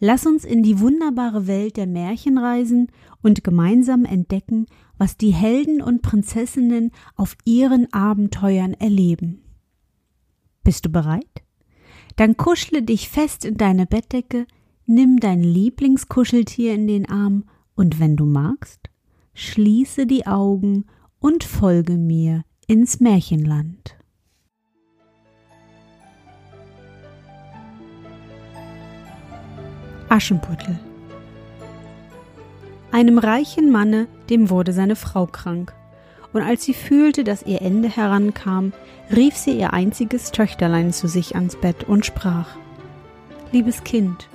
Lass uns in die wunderbare Welt der Märchen reisen und gemeinsam entdecken, was die Helden und Prinzessinnen auf ihren Abenteuern erleben. Bist du bereit? Dann kuschle dich fest in deine Bettdecke, nimm dein Lieblingskuscheltier in den Arm und wenn du magst, schließe die Augen und folge mir ins Märchenland. Aschenputtel Einem reichen Manne, dem wurde seine Frau krank, und als sie fühlte, dass ihr Ende herankam, rief sie ihr einziges Töchterlein zu sich ans Bett und sprach Liebes Kind,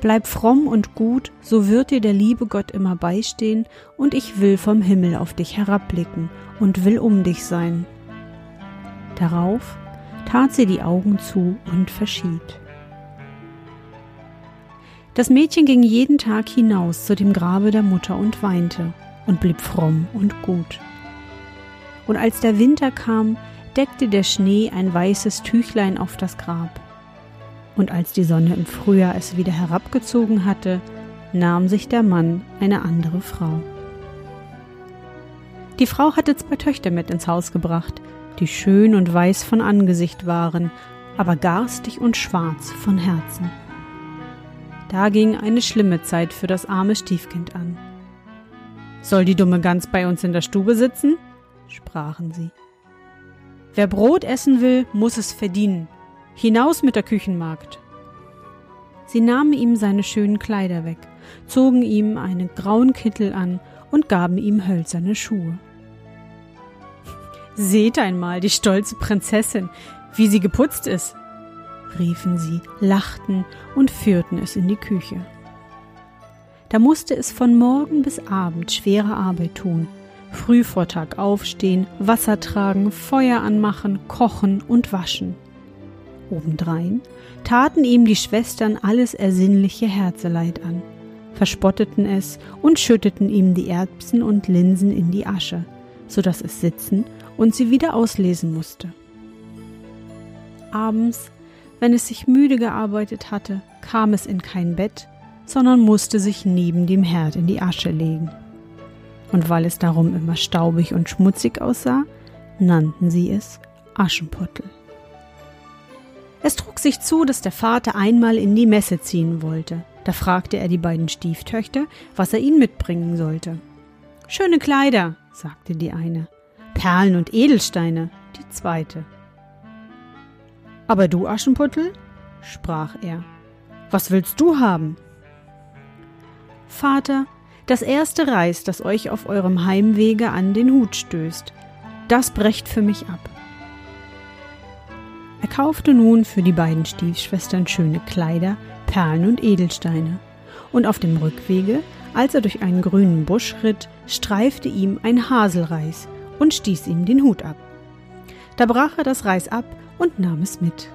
bleib fromm und gut, so wird dir der liebe Gott immer beistehen, und ich will vom Himmel auf dich herabblicken und will um dich sein. Darauf tat sie die Augen zu und verschied. Das Mädchen ging jeden Tag hinaus zu dem Grabe der Mutter und weinte und blieb fromm und gut. Und als der Winter kam, deckte der Schnee ein weißes Tüchlein auf das Grab. Und als die Sonne im Frühjahr es wieder herabgezogen hatte, nahm sich der Mann eine andere Frau. Die Frau hatte zwei Töchter mit ins Haus gebracht, die schön und weiß von Angesicht waren, aber garstig und schwarz von Herzen. Da ging eine schlimme Zeit für das arme Stiefkind an. Soll die dumme Gans bei uns in der Stube sitzen? sprachen sie. Wer Brot essen will, muss es verdienen. Hinaus mit der Küchenmagd. Sie nahmen ihm seine schönen Kleider weg, zogen ihm einen grauen Kittel an und gaben ihm hölzerne Schuhe. Seht einmal die stolze Prinzessin, wie sie geputzt ist, riefen sie, lachten und führten es in die Küche. Da musste es von Morgen bis Abend schwere Arbeit tun, früh vor Tag aufstehen, Wasser tragen, Feuer anmachen, kochen und waschen. Obendrein taten ihm die Schwestern alles ersinnliche Herzeleid an, verspotteten es und schütteten ihm die Erbsen und Linsen in die Asche, so dass es sitzen und sie wieder auslesen musste. Abends wenn es sich müde gearbeitet hatte, kam es in kein Bett, sondern musste sich neben dem Herd in die Asche legen. Und weil es darum immer staubig und schmutzig aussah, nannten sie es Aschenputtel. Es trug sich zu, dass der Vater einmal in die Messe ziehen wollte. Da fragte er die beiden Stieftöchter, was er ihnen mitbringen sollte. Schöne Kleider, sagte die eine, Perlen und Edelsteine, die zweite. Aber du, Aschenputtel? sprach er. Was willst du haben? Vater, das erste Reis, das euch auf eurem Heimwege an den Hut stößt, das brecht für mich ab. Er kaufte nun für die beiden Stiefschwestern schöne Kleider, Perlen und Edelsteine, und auf dem Rückwege, als er durch einen grünen Busch ritt, streifte ihm ein Haselreis und stieß ihm den Hut ab. Da brach er das Reis ab und nahm es mit.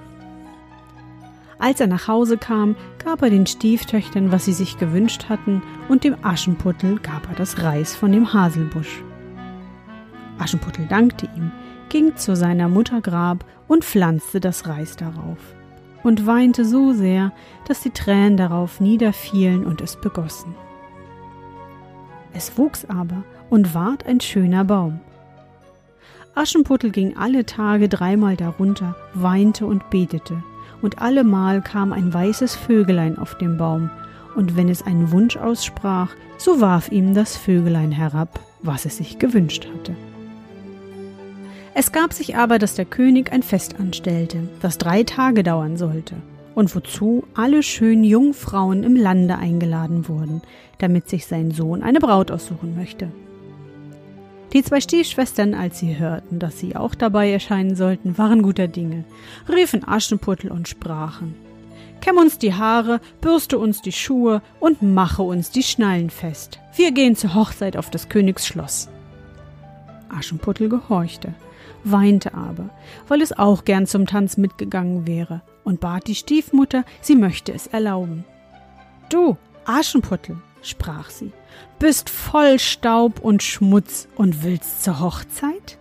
Als er nach Hause kam, gab er den Stieftöchtern, was sie sich gewünscht hatten, und dem Aschenputtel gab er das Reis von dem Haselbusch. Aschenputtel dankte ihm, ging zu seiner Mutter Grab und pflanzte das Reis darauf und weinte so sehr, dass die Tränen darauf niederfielen und es begossen. Es wuchs aber und ward ein schöner Baum. Aschenputtel ging alle Tage dreimal darunter, weinte und betete, und allemal kam ein weißes Vögelein auf den Baum, und wenn es einen Wunsch aussprach, so warf ihm das Vögelein herab, was es sich gewünscht hatte. Es gab sich aber, dass der König ein Fest anstellte, das drei Tage dauern sollte, und wozu alle schönen Jungfrauen im Lande eingeladen wurden, damit sich sein Sohn eine Braut aussuchen möchte. Die zwei Stiefschwestern, als sie hörten, dass sie auch dabei erscheinen sollten, waren guter Dinge, riefen Aschenputtel und sprachen Kämm uns die Haare, bürste uns die Schuhe und mache uns die Schnallen fest. Wir gehen zur Hochzeit auf des Königs Schloss. Aschenputtel gehorchte, weinte aber, weil es auch gern zum Tanz mitgegangen wäre, und bat die Stiefmutter, sie möchte es erlauben. Du, Aschenputtel, sprach sie, bist voll Staub und Schmutz und willst zur Hochzeit?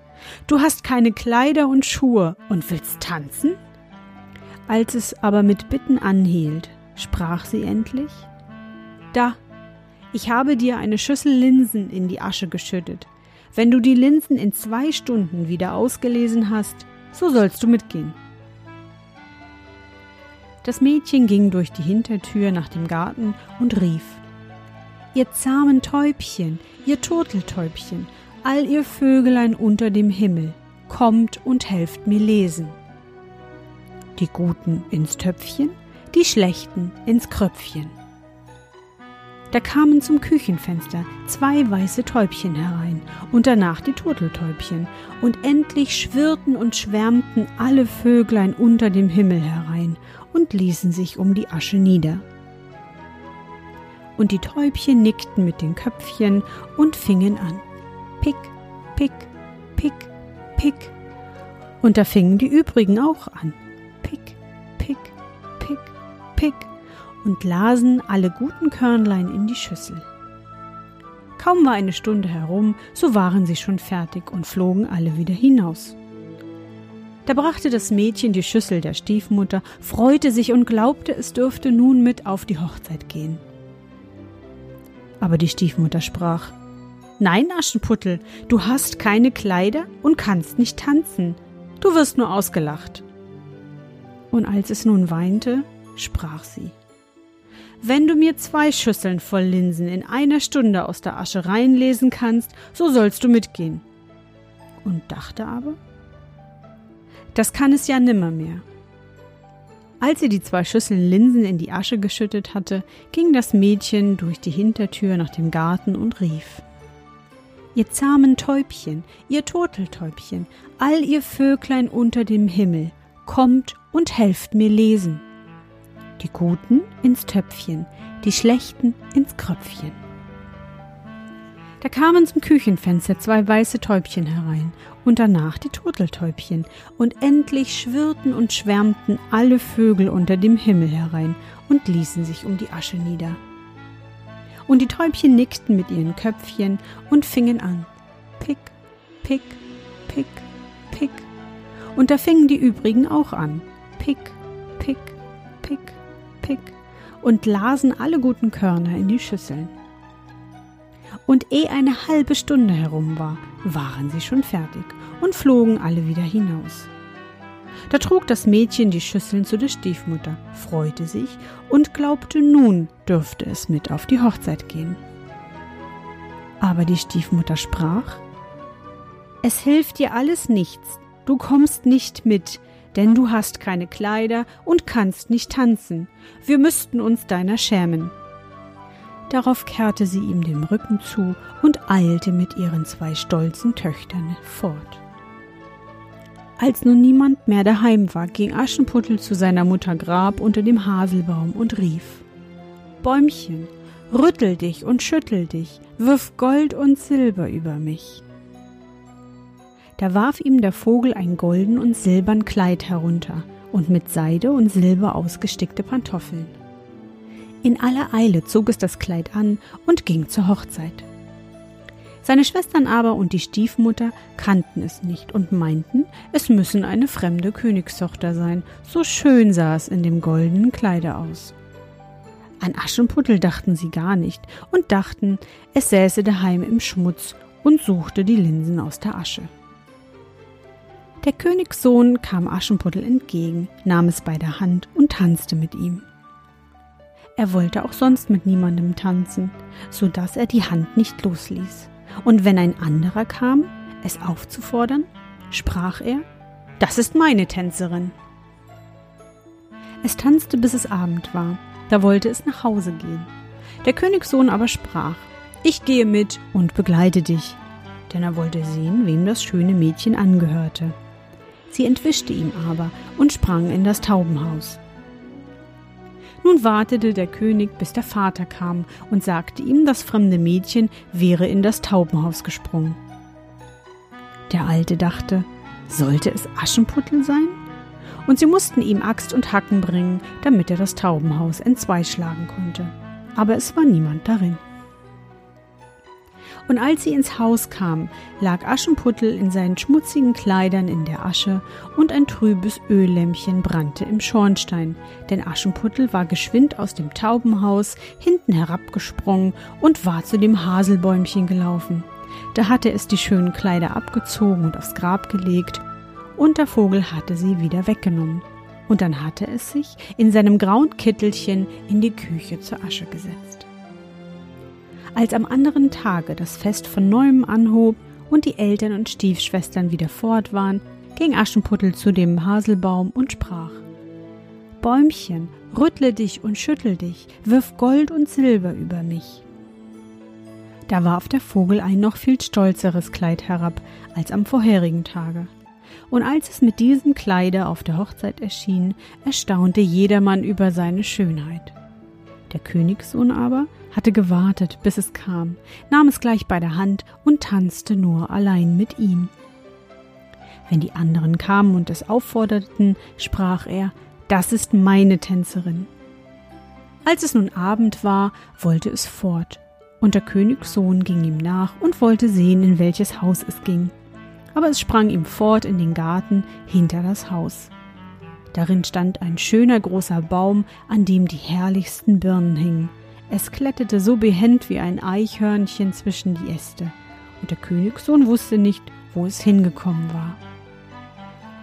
Du hast keine Kleider und Schuhe und willst tanzen? Als es aber mit Bitten anhielt, sprach sie endlich Da, ich habe dir eine Schüssel Linsen in die Asche geschüttet. Wenn du die Linsen in zwei Stunden wieder ausgelesen hast, so sollst du mitgehen. Das Mädchen ging durch die Hintertür nach dem Garten und rief Ihr zahmen Täubchen, ihr Turteltäubchen, all ihr Vögelein unter dem Himmel, kommt und helft mir lesen. Die Guten ins Töpfchen, die Schlechten ins Kröpfchen. Da kamen zum Küchenfenster zwei weiße Täubchen herein und danach die Turteltäubchen, und endlich schwirrten und schwärmten alle Vöglein unter dem Himmel herein und ließen sich um die Asche nieder. Und die Täubchen nickten mit den Köpfchen und fingen an. Pick, pick, pick, pick. Und da fingen die übrigen auch an. Pick, pick, pick, pick und lasen alle guten Körnlein in die Schüssel. Kaum war eine Stunde herum, so waren sie schon fertig und flogen alle wieder hinaus. Da brachte das Mädchen die Schüssel der Stiefmutter, freute sich und glaubte, es dürfte nun mit auf die Hochzeit gehen. Aber die Stiefmutter sprach Nein, Aschenputtel, du hast keine Kleider und kannst nicht tanzen. Du wirst nur ausgelacht. Und als es nun weinte, sprach sie wenn du mir zwei Schüsseln voll Linsen in einer Stunde aus der Asche reinlesen kannst, so sollst du mitgehen. Und dachte aber, das kann es ja nimmermehr. Als sie die zwei Schüsseln Linsen in die Asche geschüttet hatte, ging das Mädchen durch die Hintertür nach dem Garten und rief Ihr zahmen Täubchen, ihr Turteltäubchen, all ihr Vöglein unter dem Himmel, kommt und helft mir lesen die Guten ins Töpfchen, die Schlechten ins Kröpfchen. Da kamen zum Küchenfenster zwei weiße Täubchen herein und danach die Turteltäubchen, und endlich schwirrten und schwärmten alle Vögel unter dem Himmel herein und ließen sich um die Asche nieder. Und die Täubchen nickten mit ihren Köpfchen und fingen an. Pick, pick, pick, pick. Und da fingen die übrigen auch an. Pick, pick, pick. Pick und lasen alle guten Körner in die Schüsseln. Und ehe eine halbe Stunde herum war, waren sie schon fertig und flogen alle wieder hinaus. Da trug das Mädchen die Schüsseln zu der Stiefmutter, freute sich und glaubte, nun dürfte es mit auf die Hochzeit gehen. Aber die Stiefmutter sprach Es hilft dir alles nichts, du kommst nicht mit, denn du hast keine Kleider und kannst nicht tanzen. Wir müssten uns deiner schämen. Darauf kehrte sie ihm den Rücken zu und eilte mit ihren zwei stolzen Töchtern fort. Als nun niemand mehr daheim war, ging Aschenputtel zu seiner Mutter Grab unter dem Haselbaum und rief Bäumchen, rüttel dich und schüttel dich, wirf Gold und Silber über mich da warf ihm der Vogel ein golden und silbern Kleid herunter und mit Seide und Silber ausgestickte Pantoffeln. In aller Eile zog es das Kleid an und ging zur Hochzeit. Seine Schwestern aber und die Stiefmutter kannten es nicht und meinten, es müssen eine fremde Königstochter sein, so schön sah es in dem goldenen Kleide aus. An Aschenputtel dachten sie gar nicht und dachten, es säße daheim im Schmutz und suchte die Linsen aus der Asche. Der Königssohn kam Aschenputtel entgegen, nahm es bei der Hand und tanzte mit ihm. Er wollte auch sonst mit niemandem tanzen, so dass er die Hand nicht losließ. Und wenn ein anderer kam, es aufzufordern, sprach er, das ist meine Tänzerin. Es tanzte, bis es Abend war, da wollte es nach Hause gehen. Der Königssohn aber sprach, ich gehe mit und begleite dich, denn er wollte sehen, wem das schöne Mädchen angehörte. Sie entwischte ihm aber und sprang in das Taubenhaus. Nun wartete der König, bis der Vater kam und sagte ihm, das fremde Mädchen wäre in das Taubenhaus gesprungen. Der Alte dachte, sollte es Aschenputtel sein? Und sie mussten ihm Axt und Hacken bringen, damit er das Taubenhaus entzweischlagen konnte. Aber es war niemand darin. Und als sie ins Haus kam, lag Aschenputtel in seinen schmutzigen Kleidern in der Asche und ein trübes Öllämpchen brannte im Schornstein, denn Aschenputtel war geschwind aus dem Taubenhaus hinten herabgesprungen und war zu dem Haselbäumchen gelaufen. Da hatte es die schönen Kleider abgezogen und aufs Grab gelegt, und der Vogel hatte sie wieder weggenommen. Und dann hatte es sich in seinem grauen Kittelchen in die Küche zur Asche gesetzt. Als am anderen Tage das Fest von neuem anhob und die Eltern und Stiefschwestern wieder fort waren, ging Aschenputtel zu dem Haselbaum und sprach Bäumchen, rüttle dich und schüttel dich, wirf Gold und Silber über mich. Da warf der Vogel ein noch viel stolzeres Kleid herab als am vorherigen Tage. Und als es mit diesem Kleide auf der Hochzeit erschien, erstaunte jedermann über seine Schönheit. Der Königssohn aber hatte gewartet, bis es kam, nahm es gleich bei der Hand und tanzte nur allein mit ihm. Wenn die anderen kamen und es aufforderten, sprach er, das ist meine Tänzerin. Als es nun Abend war, wollte es fort, und der Königssohn ging ihm nach und wollte sehen, in welches Haus es ging. Aber es sprang ihm fort in den Garten hinter das Haus. Darin stand ein schöner großer Baum, an dem die herrlichsten Birnen hingen, es kletterte so behend wie ein Eichhörnchen zwischen die Äste, und der Königssohn wusste nicht, wo es hingekommen war.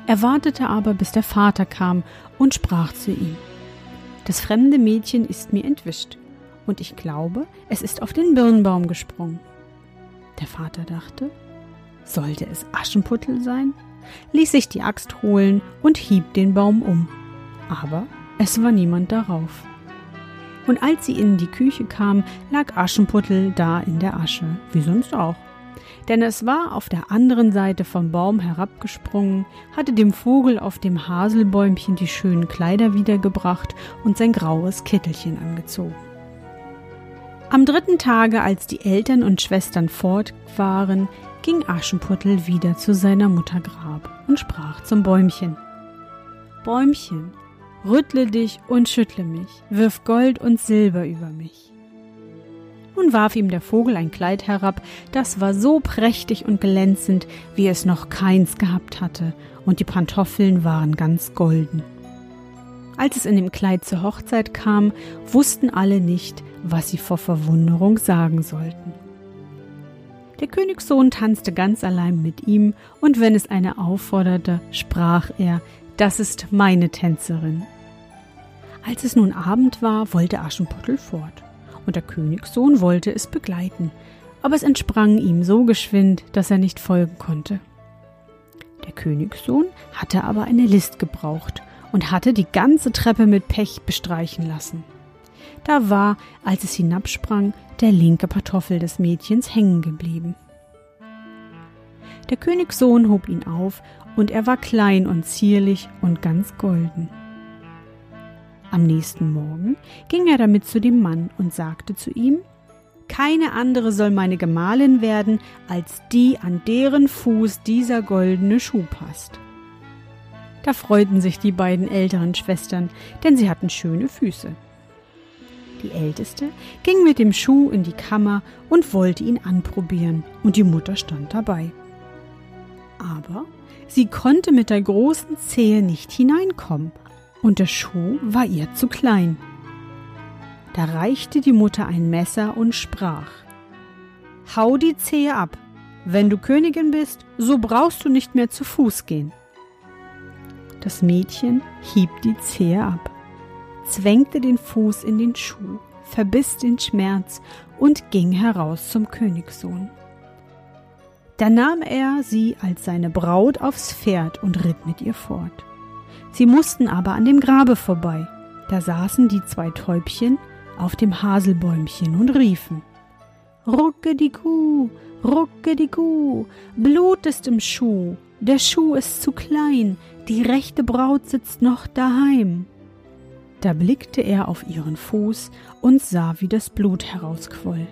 Er wartete aber, bis der Vater kam und sprach zu ihm Das fremde Mädchen ist mir entwischt, und ich glaube, es ist auf den Birnbaum gesprungen. Der Vater dachte, sollte es Aschenputtel sein, ließ sich die Axt holen und hieb den Baum um. Aber es war niemand darauf und als sie in die Küche kam, lag Aschenputtel da in der Asche, wie sonst auch. Denn es war auf der anderen Seite vom Baum herabgesprungen, hatte dem Vogel auf dem Haselbäumchen die schönen Kleider wiedergebracht und sein graues Kittelchen angezogen. Am dritten Tage, als die Eltern und Schwestern fort waren, ging Aschenputtel wieder zu seiner Mutter Grab und sprach zum Bäumchen. Bäumchen, Rüttle dich und schüttle mich, wirf Gold und Silber über mich. Nun warf ihm der Vogel ein Kleid herab, das war so prächtig und glänzend, wie es noch keins gehabt hatte, und die Pantoffeln waren ganz golden. Als es in dem Kleid zur Hochzeit kam, wussten alle nicht, was sie vor Verwunderung sagen sollten. Der Königssohn tanzte ganz allein mit ihm, und wenn es eine aufforderte, sprach er, das ist meine Tänzerin. Als es nun Abend war, wollte Aschenputtel fort, und der Königssohn wollte es begleiten, aber es entsprang ihm so geschwind, dass er nicht folgen konnte. Der Königssohn hatte aber eine List gebraucht und hatte die ganze Treppe mit Pech bestreichen lassen. Da war, als es hinabsprang, der linke Kartoffel des Mädchens hängen geblieben. Der Königssohn hob ihn auf und er war klein und zierlich und ganz golden. Am nächsten Morgen ging er damit zu dem Mann und sagte zu ihm Keine andere soll meine Gemahlin werden, als die, an deren Fuß dieser goldene Schuh passt. Da freuten sich die beiden älteren Schwestern, denn sie hatten schöne Füße. Die älteste ging mit dem Schuh in die Kammer und wollte ihn anprobieren, und die Mutter stand dabei. Aber Sie konnte mit der großen Zehe nicht hineinkommen, und der Schuh war ihr zu klein. Da reichte die Mutter ein Messer und sprach Hau die Zehe ab. Wenn du Königin bist, so brauchst du nicht mehr zu Fuß gehen. Das Mädchen hieb die Zehe ab, zwängte den Fuß in den Schuh, verbiss den Schmerz und ging heraus zum Königssohn. Da nahm er sie als seine Braut aufs Pferd und ritt mit ihr fort. Sie mussten aber an dem Grabe vorbei. Da saßen die zwei Täubchen auf dem Haselbäumchen und riefen Rucke die Kuh, rucke die Kuh, Blut ist im Schuh, der Schuh ist zu klein, die rechte Braut sitzt noch daheim. Da blickte er auf ihren Fuß und sah, wie das Blut herausquoll.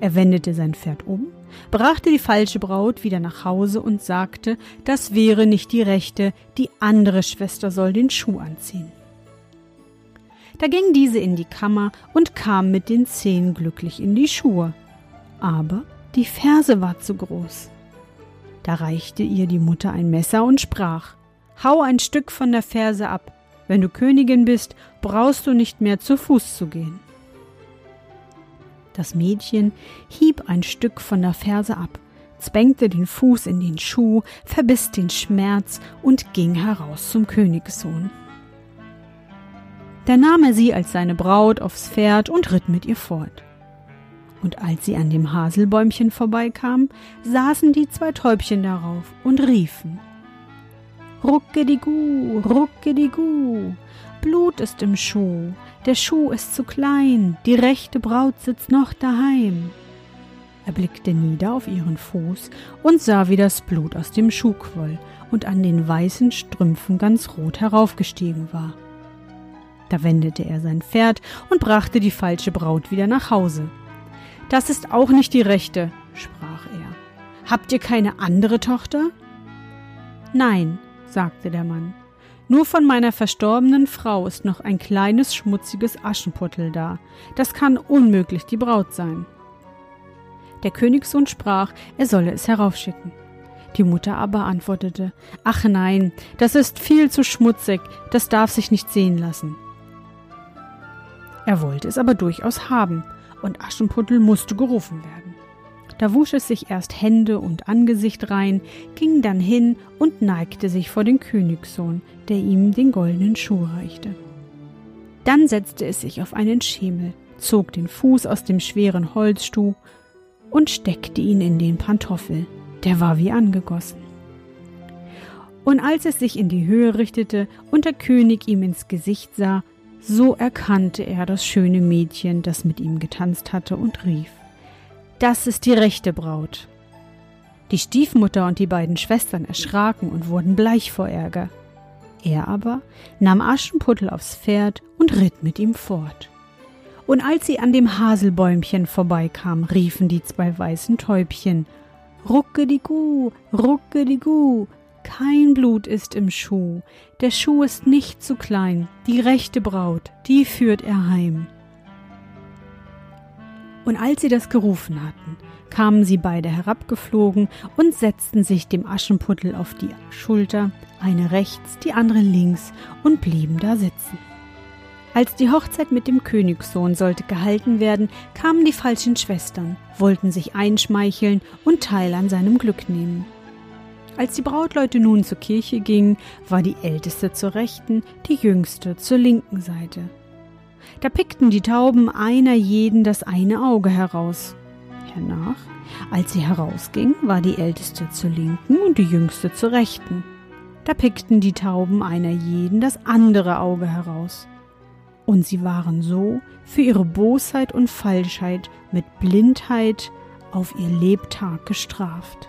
Er wendete sein Pferd um, brachte die falsche Braut wieder nach Hause und sagte, das wäre nicht die rechte, die andere Schwester soll den Schuh anziehen. Da ging diese in die Kammer und kam mit den Zehen glücklich in die Schuhe. Aber die Ferse war zu groß. Da reichte ihr die Mutter ein Messer und sprach Hau ein Stück von der Ferse ab. Wenn du Königin bist, brauchst du nicht mehr zu Fuß zu gehen. Das Mädchen hieb ein Stück von der Ferse ab, zwängte den Fuß in den Schuh, verbiss den Schmerz und ging heraus zum Königssohn. Da nahm er sie als seine Braut aufs Pferd und ritt mit ihr fort. Und als sie an dem Haselbäumchen vorbeikam, saßen die zwei Täubchen darauf und riefen Ruckedigu, Ruckedigu, Blut ist im Schuh, der Schuh ist zu klein, die rechte Braut sitzt noch daheim. Er blickte nieder auf ihren Fuß und sah, wie das Blut aus dem Schuh quoll und an den weißen Strümpfen ganz rot heraufgestiegen war. Da wendete er sein Pferd und brachte die falsche Braut wieder nach Hause. Das ist auch nicht die rechte, sprach er. Habt ihr keine andere Tochter? Nein, sagte der Mann. Nur von meiner verstorbenen Frau ist noch ein kleines schmutziges Aschenputtel da. Das kann unmöglich die Braut sein. Der Königssohn sprach, er solle es heraufschicken. Die Mutter aber antwortete, Ach nein, das ist viel zu schmutzig, das darf sich nicht sehen lassen. Er wollte es aber durchaus haben, und Aschenputtel musste gerufen werden. Da wusch es sich erst Hände und Angesicht rein, ging dann hin und neigte sich vor den Königssohn, der ihm den goldenen Schuh reichte. Dann setzte es sich auf einen Schemel, zog den Fuß aus dem schweren Holzstuh und steckte ihn in den Pantoffel, der war wie angegossen. Und als es sich in die Höhe richtete und der König ihm ins Gesicht sah, so erkannte er das schöne Mädchen, das mit ihm getanzt hatte, und rief Das ist die rechte Braut. Die Stiefmutter und die beiden Schwestern erschraken und wurden bleich vor Ärger. Er aber nahm Aschenputtel aufs Pferd und ritt mit ihm fort. Und als sie an dem Haselbäumchen vorbeikamen, riefen die zwei weißen Täubchen Rucke die Gu, rucke die Gu, kein Blut ist im Schuh, der Schuh ist nicht zu klein, die rechte Braut, die führt er heim. Und als sie das gerufen hatten, kamen sie beide herabgeflogen und setzten sich dem Aschenputtel auf die Schulter, eine rechts, die andere links, und blieben da sitzen. Als die Hochzeit mit dem Königssohn sollte gehalten werden, kamen die falschen Schwestern, wollten sich einschmeicheln und Teil an seinem Glück nehmen. Als die Brautleute nun zur Kirche gingen, war die älteste zur rechten, die jüngste zur linken Seite. Da pickten die Tauben einer jeden das eine Auge heraus. Hernach, als sie herausging, war die älteste zur linken und die jüngste zur rechten. Da pickten die Tauben einer jeden das andere Auge heraus. Und sie waren so für ihre Bosheit und Falschheit mit Blindheit auf ihr Lebtag gestraft.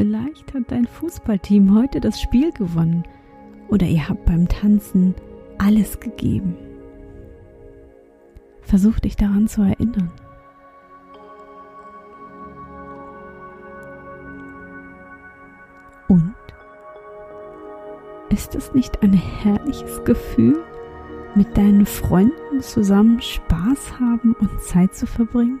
Vielleicht hat dein Fußballteam heute das Spiel gewonnen oder ihr habt beim Tanzen alles gegeben. Versuch dich daran zu erinnern. Und ist es nicht ein herrliches Gefühl, mit deinen Freunden zusammen Spaß haben und Zeit zu verbringen?